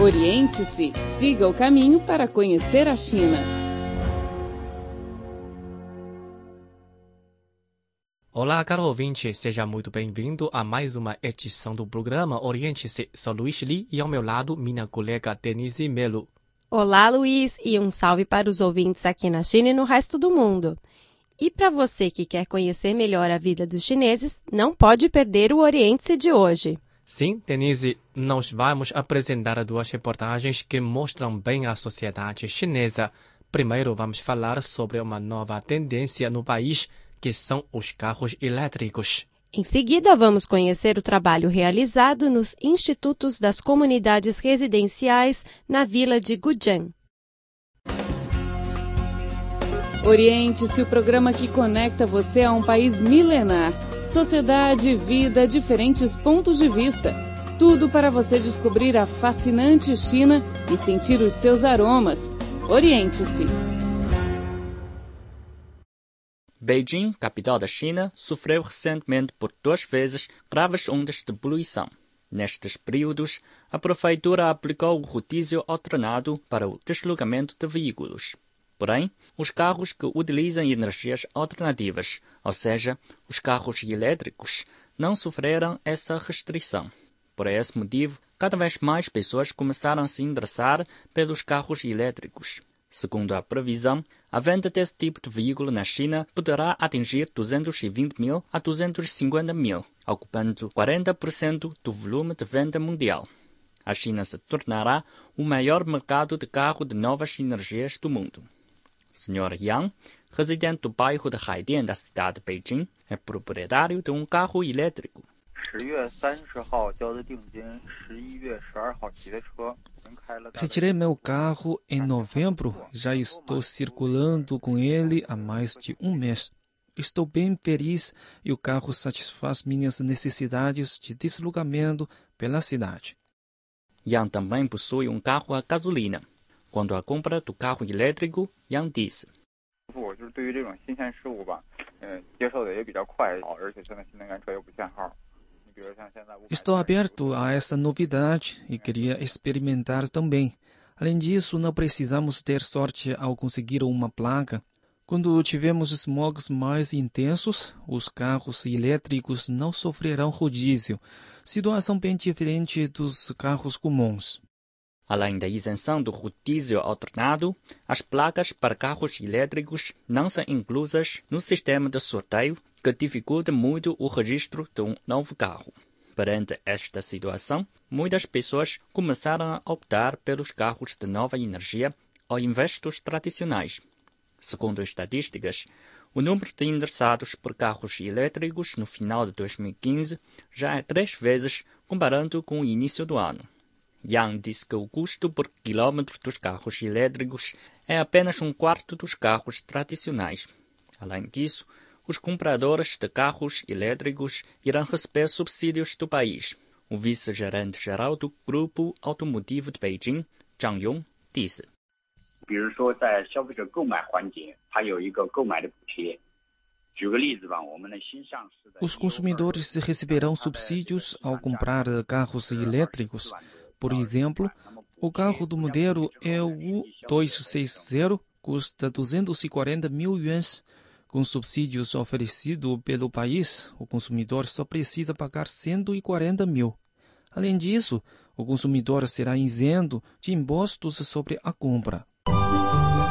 Oriente-se, siga o caminho para conhecer a China. Olá, caro ouvinte, seja muito bem-vindo a mais uma edição do programa Oriente-se. Sou Luiz Li e ao meu lado minha colega Denise Melo. Olá, Luiz, e um salve para os ouvintes aqui na China e no resto do mundo. E para você que quer conhecer melhor a vida dos chineses, não pode perder o Oriente-se de hoje. Sim, Denise, nós vamos apresentar duas reportagens que mostram bem a sociedade chinesa. Primeiro, vamos falar sobre uma nova tendência no país, que são os carros elétricos. Em seguida, vamos conhecer o trabalho realizado nos Institutos das Comunidades Residenciais na vila de Gujiang. Oriente-se, o programa que conecta você a um país milenar. Sociedade, vida, diferentes pontos de vista. Tudo para você descobrir a fascinante China e sentir os seus aromas. Oriente-se. Beijing, capital da China, sofreu recentemente por duas vezes graves ondas de poluição. Nestes períodos, a prefeitura aplicou o rodízio alternado para o deslocamento de veículos. Porém, os carros que utilizam energias alternativas, ou seja, os carros elétricos, não sofreram essa restrição. Por esse motivo, cada vez mais pessoas começaram a se interessar pelos carros elétricos. Segundo a previsão, a venda desse tipo de veículo na China poderá atingir 220 mil a 250 mil, ocupando 40% do volume de venda mundial. A China se tornará o maior mercado de carro de novas energias do mundo. Sr. Yang, residente do bairro de Haidian da cidade de Beijing, é proprietário de um carro elétrico. Retirei meu carro em novembro. Já estou circulando com ele há mais de um mês. Estou bem feliz e o carro satisfaz minhas necessidades de deslocamento pela cidade. Yang também possui um carro a gasolina. Quando a compra do carro elétrico, Yang disse: Estou aberto a essa novidade e queria experimentar também. Além disso, não precisamos ter sorte ao conseguir uma placa. Quando tivermos smogs mais intensos, os carros elétricos não sofrerão rodízio, situação bem diferente dos carros comuns. Além da isenção do rodízio alternado, as placas para carros elétricos não são inclusas no sistema de sorteio que dificulta muito o registro de um novo carro. Perante esta situação, muitas pessoas começaram a optar pelos carros de nova energia ao invés dos tradicionais. Segundo estatísticas, o número de interessados por carros elétricos no final de 2015 já é três vezes comparando com o início do ano. Yang disse que o custo por quilômetro dos carros elétricos é apenas um quarto dos carros tradicionais. Além disso, os compradores de carros elétricos irão receber subsídios do país. O vice-gerente geral do Grupo Automotivo de Beijing, Zhang Yong, disse. Os consumidores receberão subsídios ao comprar carros elétricos. Por exemplo, o carro do modelo é o 260 custa 240 mil yuans. Com subsídios oferecidos pelo país, o consumidor só precisa pagar 140 mil. Além disso, o consumidor será isento de impostos sobre a compra.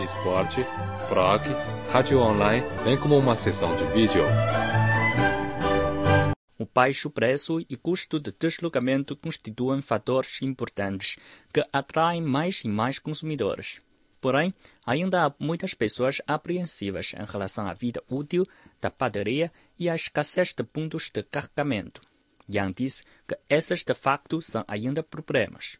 esporte, proc, rádio online, bem como uma sessão de vídeo. O baixo preço e custo de deslocamento constituem fatores importantes que atraem mais e mais consumidores. Porém, ainda há muitas pessoas apreensivas em relação à vida útil da bateria e à escassez de pontos de carregamento. Yang disse que esses de facto são ainda problemas.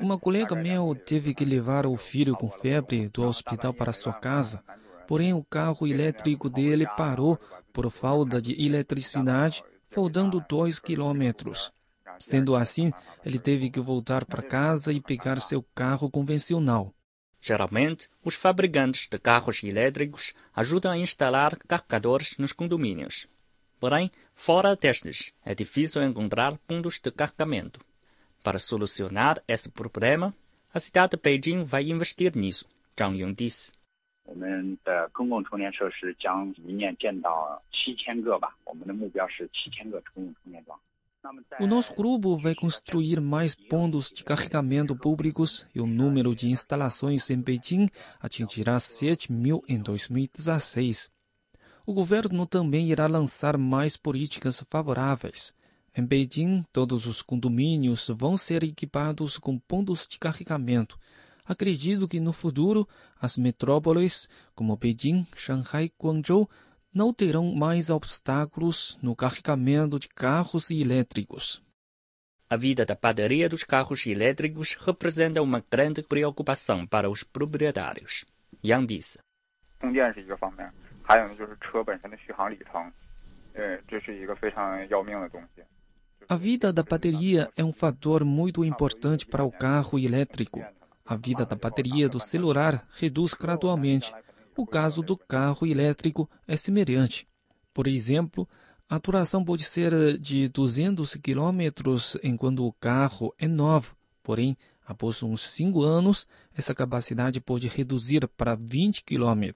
Uma colega meu teve que levar o filho com febre do hospital para sua casa, porém o carro elétrico dele parou por falta de eletricidade, faltando dois quilômetros. Sendo assim, ele teve que voltar para casa e pegar seu carro convencional. Geralmente, os fabricantes de carros elétricos ajudam a instalar carregadores nos condomínios. Porém, Fora destes, é difícil encontrar pontos de carregamento. Para solucionar esse problema, a cidade de Beijing vai investir nisso, Zhang Yong disse. Tá? O nosso grupo vai construir mais pontos de carregamento públicos e o número de instalações em Beijing atingirá 7 mil em 2016. O governo também irá lançar mais políticas favoráveis. Em Beijing, todos os condomínios vão ser equipados com pontos de carregamento. Acredito que no futuro, as metrópoles como Beijing, Shanghai e Guangzhou não terão mais obstáculos no carregamento de carros elétricos. A vida da padaria dos carros elétricos representa uma grande preocupação para os proprietários. Yang disse. A vida da bateria é um fator muito importante para o carro elétrico. A vida da bateria do celular reduz gradualmente o caso do carro elétrico é semelhante. Por exemplo, a duração pode ser de 200 km enquanto o carro é novo, porém, após uns 5 anos, essa capacidade pode reduzir para 20 km.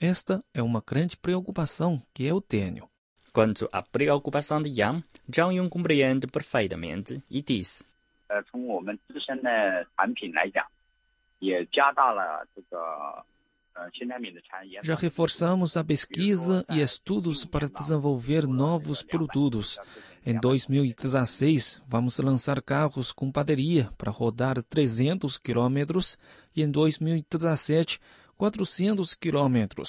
Esta é uma grande preocupação que eu tenho. Quanto à preocupação de Yang, Zhang Yun compreende perfeitamente e diz: já reforçamos a pesquisa e estudos para desenvolver novos produtos. Em 2016, vamos lançar carros com padaria para rodar 300 km e em 2017, 400 km.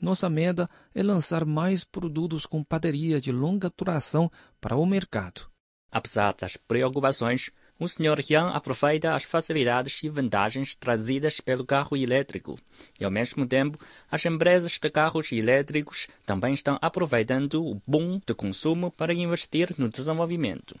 Nossa meta é lançar mais produtos com bateria de longa duração para o mercado. Apesar das preocupações, o Sr. Yang aproveita as facilidades e vantagens trazidas pelo carro elétrico e, ao mesmo tempo, as empresas de carros elétricos também estão aproveitando o boom de consumo para investir no desenvolvimento.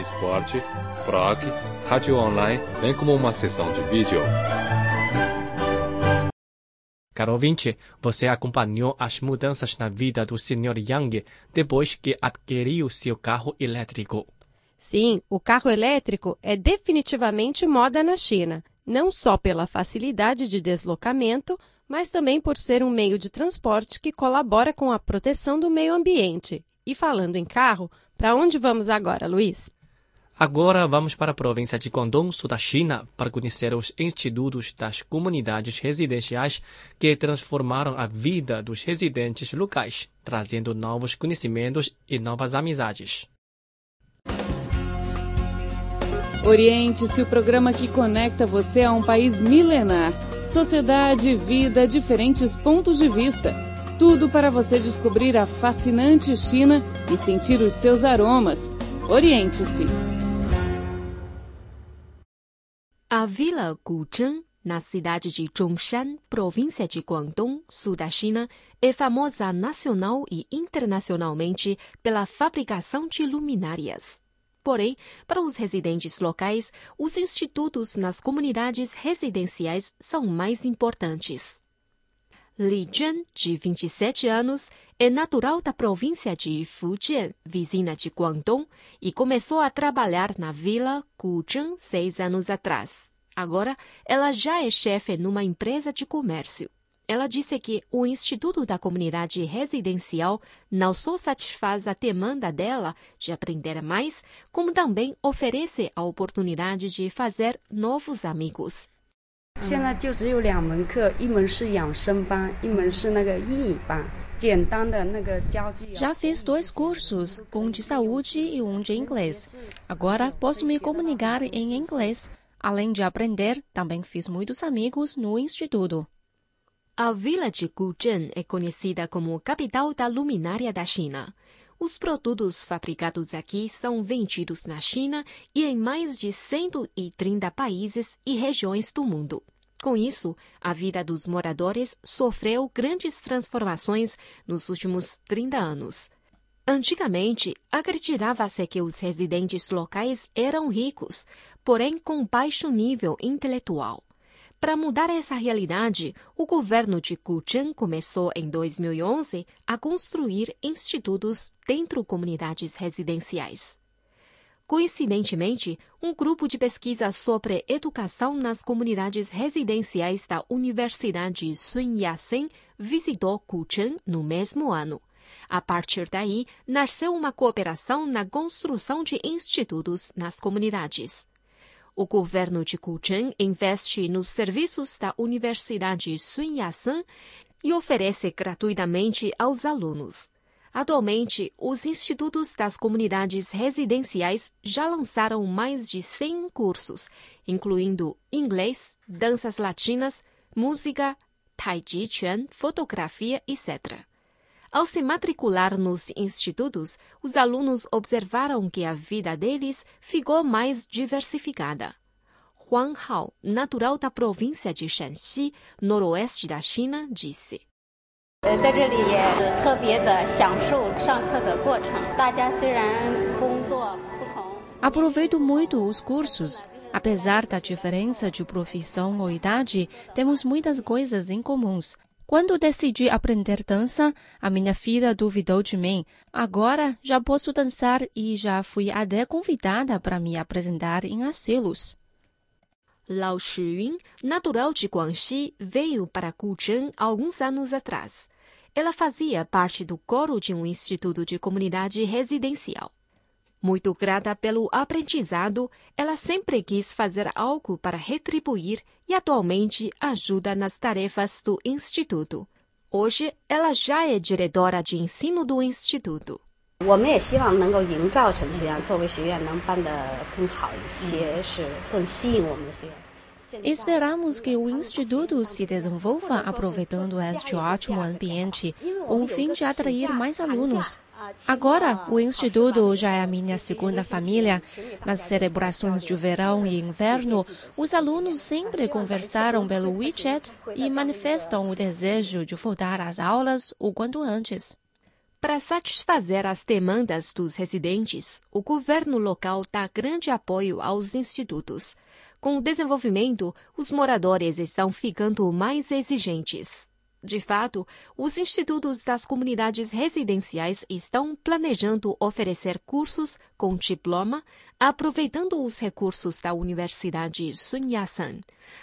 esporte, blog, rádio online, bem como uma sessão de vídeo. Caro ouvinte, você acompanhou as mudanças na vida do Sr. Yang depois que adquiriu seu carro elétrico. Sim, o carro elétrico é definitivamente moda na China, não só pela facilidade de deslocamento, mas também por ser um meio de transporte que colabora com a proteção do meio ambiente. E falando em carro, para onde vamos agora, Luiz? Agora vamos para a província de Guangdong, sul da China, para conhecer os institutos das comunidades residenciais que transformaram a vida dos residentes locais, trazendo novos conhecimentos e novas amizades. Oriente-se o programa que conecta você a um país milenar. Sociedade, vida, diferentes pontos de vista. Tudo para você descobrir a fascinante China e sentir os seus aromas. Oriente-se. A Vila Guzheng, na cidade de Zhongshan, província de Guangdong, sul da China, é famosa nacional e internacionalmente pela fabricação de luminárias. Porém, para os residentes locais, os institutos nas comunidades residenciais são mais importantes. Li Jun, de 27 anos, é natural da província de Fujian, vizinha de Guangdong, e começou a trabalhar na vila Guzheng seis anos atrás. Agora, ela já é chefe numa empresa de comércio. ela disse que o Instituto da Comunidade Residencial não só satisfaz a demanda dela de aprender mais, como também oferece a oportunidade de fazer novos amigos. Já fiz dois cursos, um de saúde e um de inglês. Agora posso me comunicar em inglês. Além de aprender, também fiz muitos amigos no instituto. A vila de Guzheng é conhecida como capital da luminária da China. Os produtos fabricados aqui são vendidos na China e em mais de 130 países e regiões do mundo. Com isso, a vida dos moradores sofreu grandes transformações nos últimos 30 anos. Antigamente, acreditava-se que os residentes locais eram ricos, porém com baixo nível intelectual. Para mudar essa realidade, o governo de Gucheng começou em 2011 a construir institutos dentro de comunidades residenciais. Coincidentemente, um grupo de pesquisa sobre educação nas comunidades residenciais da Universidade Sun Yat-sen visitou Gucheng no mesmo ano. A partir daí, nasceu uma cooperação na construção de institutos nas comunidades. O governo de Gucheng investe nos serviços da Universidade Sun Yat-sen e oferece gratuitamente aos alunos. Atualmente, os institutos das comunidades residenciais já lançaram mais de 100 cursos, incluindo inglês, danças latinas, música, tai chi chuan, fotografia, etc. Ao se matricular nos institutos, os alunos observaram que a vida deles ficou mais diversificada. Huang Hao, natural da província de Shanxi, noroeste da China, disse. Aproveito muito os cursos. Apesar da diferença de profissão ou idade, temos muitas coisas em comuns. Quando decidi aprender dança, a minha filha duvidou de mim. Agora já posso dançar e já fui até convidada para me apresentar em asilos. Lao Shiyun, natural de Guangxi, veio para Guzheng alguns anos atrás. Ela fazia parte do coro de um instituto de comunidade residencial. Muito grata pelo aprendizado, ela sempre quis fazer algo para retribuir e atualmente ajuda nas tarefas do instituto. Hoje, ela já é diretora de ensino do instituto. Esperamos que o Instituto se desenvolva aproveitando este ótimo ambiente, com o fim de atrair mais alunos. Agora, o Instituto já é a minha segunda família. Nas celebrações de verão e inverno, os alunos sempre conversaram pelo WeChat e manifestam o desejo de voltar às aulas o quanto antes. Para satisfazer as demandas dos residentes, o governo local dá grande apoio aos institutos. Com o desenvolvimento, os moradores estão ficando mais exigentes. De fato, os institutos das comunidades residenciais estão planejando oferecer cursos com diploma, aproveitando os recursos da Universidade Sun Yat-sen.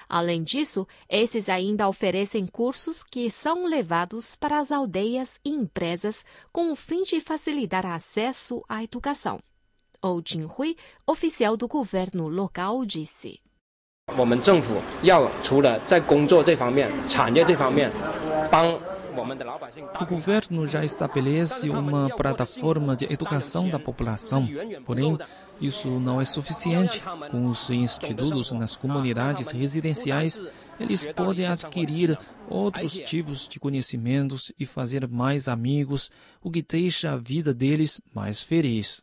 Além disso, esses ainda oferecem cursos que são levados para as aldeias e empresas com o fim de facilitar acesso à educação. Ou Jinhui, oficial do governo local, disse. 我们政府要除了在工作这方面、产业这方面帮 o governo já estabelece uma plataforma de educação da população, porém, isso não é suficiente. Com os institutos nas comunidades residenciais, eles podem adquirir outros tipos de conhecimentos e fazer mais amigos, o que deixa a vida deles mais feliz.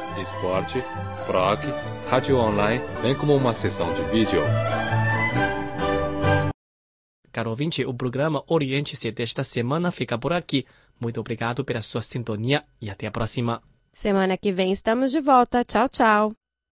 esporte, rock, rádio online, bem como uma sessão de vídeo. Caro ouvinte, o programa Oriente-se desta semana fica por aqui. Muito obrigado pela sua sintonia e até a próxima. Semana que vem estamos de volta. Tchau, tchau.